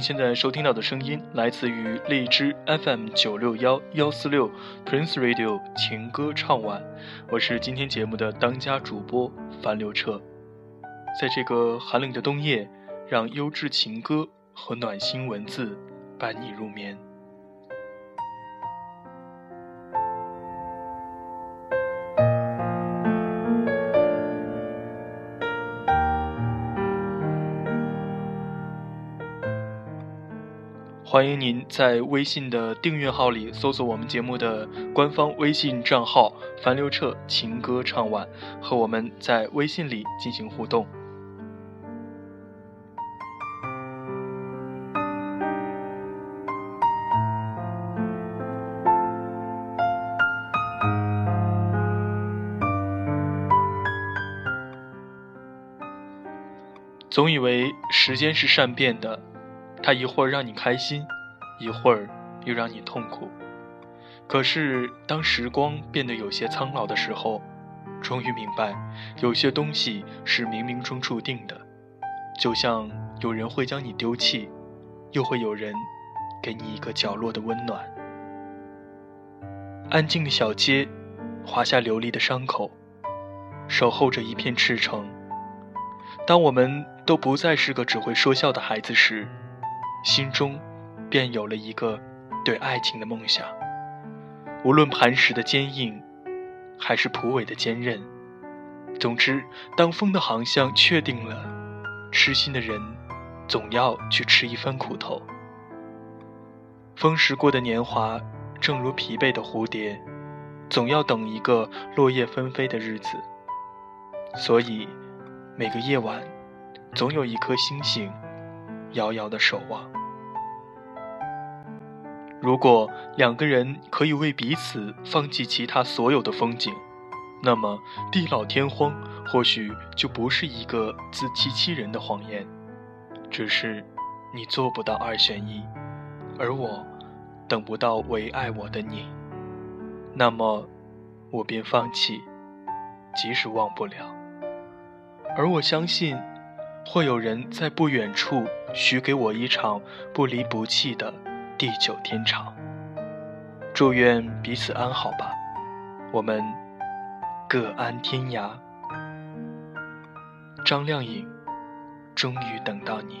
您现在收听到的声音来自于荔枝 FM 九六幺幺四六 Prince Radio 情歌唱晚，我是今天节目的当家主播樊刘彻。在这个寒冷的冬夜，让优质情歌和暖心文字伴你入眠。欢迎您在微信的订阅号里搜索我们节目的官方微信账号“樊刘彻情歌唱晚”，和我们在微信里进行互动。总以为时间是善变的。他一会儿让你开心，一会儿又让你痛苦。可是当时光变得有些苍老的时候，终于明白，有些东西是冥冥中注定的。就像有人会将你丢弃，又会有人给你一个角落的温暖。安静的小街，划下流离的伤口，守候着一片赤诚。当我们都不再是个只会说笑的孩子时，心中，便有了一个对爱情的梦想。无论磐石的坚硬，还是蒲苇的坚韧，总之，当风的航向确定了，痴心的人总要去吃一番苦头。风蚀过的年华，正如疲惫的蝴蝶，总要等一个落叶纷飞的日子。所以，每个夜晚，总有一颗星星。遥遥的守望。如果两个人可以为彼此放弃其他所有的风景，那么地老天荒或许就不是一个自欺欺人的谎言。只是你做不到二选一，而我等不到唯爱我的你，那么我便放弃，即使忘不了。而我相信。或有人在不远处许给我一场不离不弃的地久天长。祝愿彼此安好吧，我们各安天涯。张靓颖，终于等到你。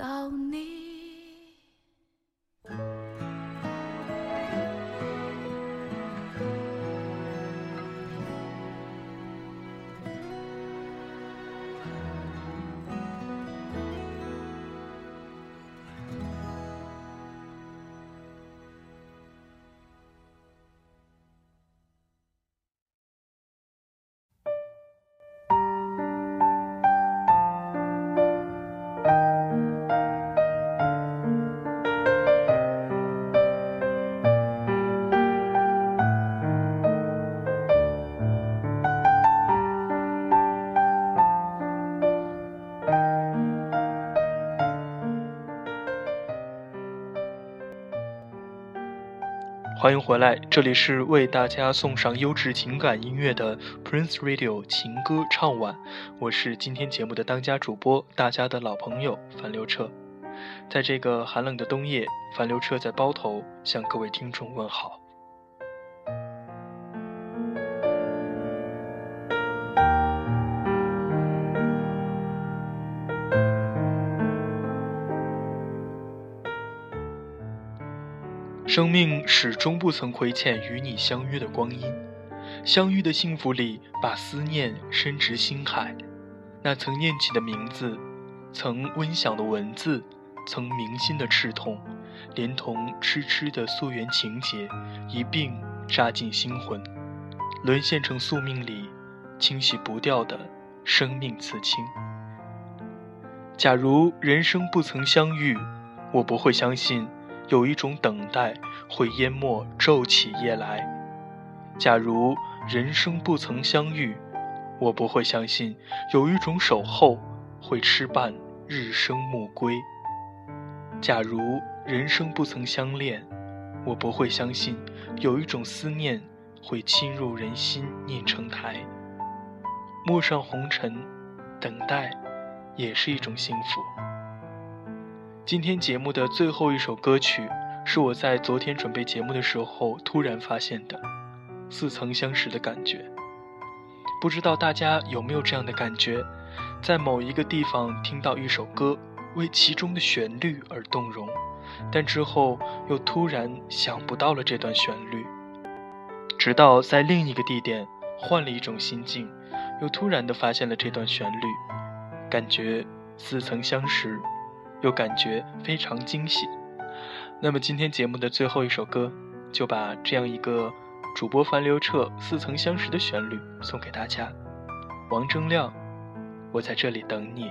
到你。欢迎回来，这里是为大家送上优质情感音乐的 Prince Radio 情歌唱晚，我是今天节目的当家主播，大家的老朋友樊刘彻。在这个寒冷的冬夜，樊刘彻在包头向各位听众问好。生命始终不曾亏欠与你相约的光阴，相遇的幸福里，把思念深植心海。那曾念起的名字，曾温响的文字，曾铭心的赤痛，连同痴痴的溯源情节，一并扎进心魂，沦陷成宿命里清洗不掉的生命刺青。假如人生不曾相遇，我不会相信。有一种等待会淹没骤起夜来。假如人生不曾相遇，我不会相信有一种守候会痴伴日升暮归。假如人生不曾相恋，我不会相信有一种思念会侵入人心念成台。陌上红尘，等待也是一种幸福。今天节目的最后一首歌曲，是我在昨天准备节目的时候突然发现的，似曾相识的感觉。不知道大家有没有这样的感觉，在某一个地方听到一首歌，为其中的旋律而动容，但之后又突然想不到了这段旋律，直到在另一个地点换了一种心境，又突然的发现了这段旋律，感觉似曾相识。又感觉非常惊喜。那么今天节目的最后一首歌，就把这样一个主播樊刘彻似曾相识的旋律送给大家。王铮亮，我在这里等你。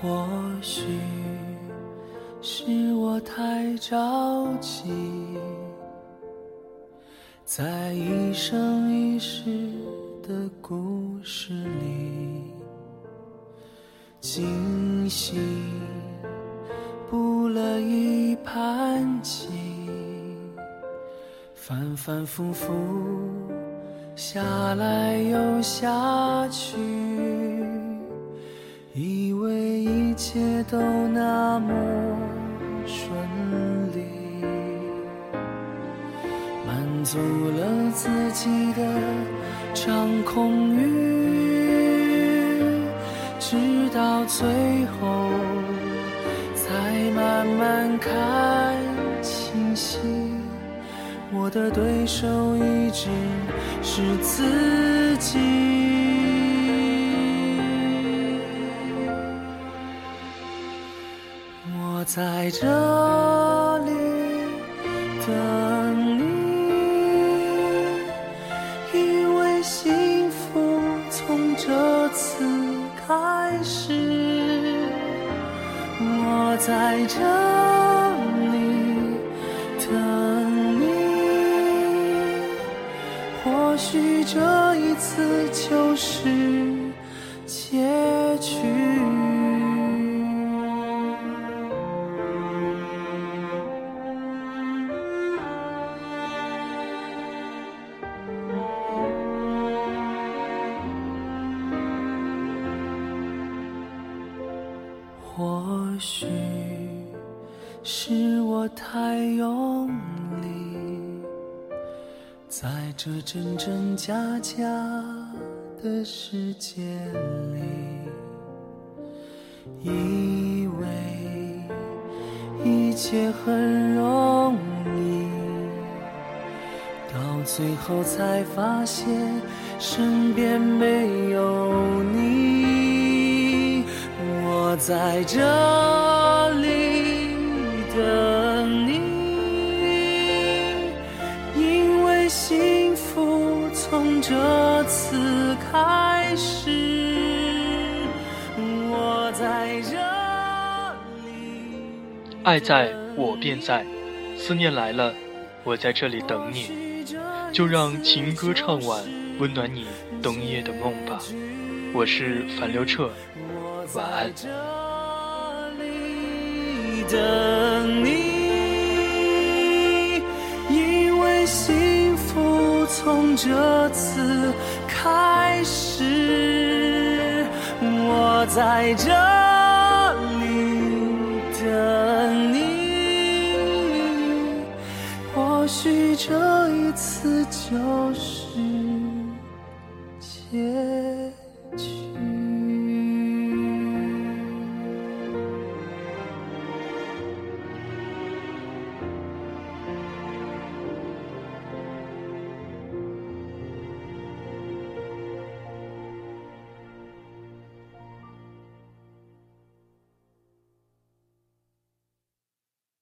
或许是我太着急，在一生一世的故事里，精心布了一盘棋，反反复复下来又下去。以为一切都那么顺利，满足了自己的掌控欲，直到最后才慢慢看清晰，我的对手一直是自己。在这里等你，因为幸福从这次开始。我在这里等你，或许这一次就是结局。或许是我太用力，在这真真假假的世界里，以为一切很容易，到最后才发现身边没有你。在这里等你，因为幸福从这次开始。我在这里，爱在我便在，思念来了，我在这里等你。就让情歌唱完，温暖你冬夜的梦吧。我是樊刘彻。在。这里等你，因为幸福从这次开始。我在这里等你，或许这一次就是结。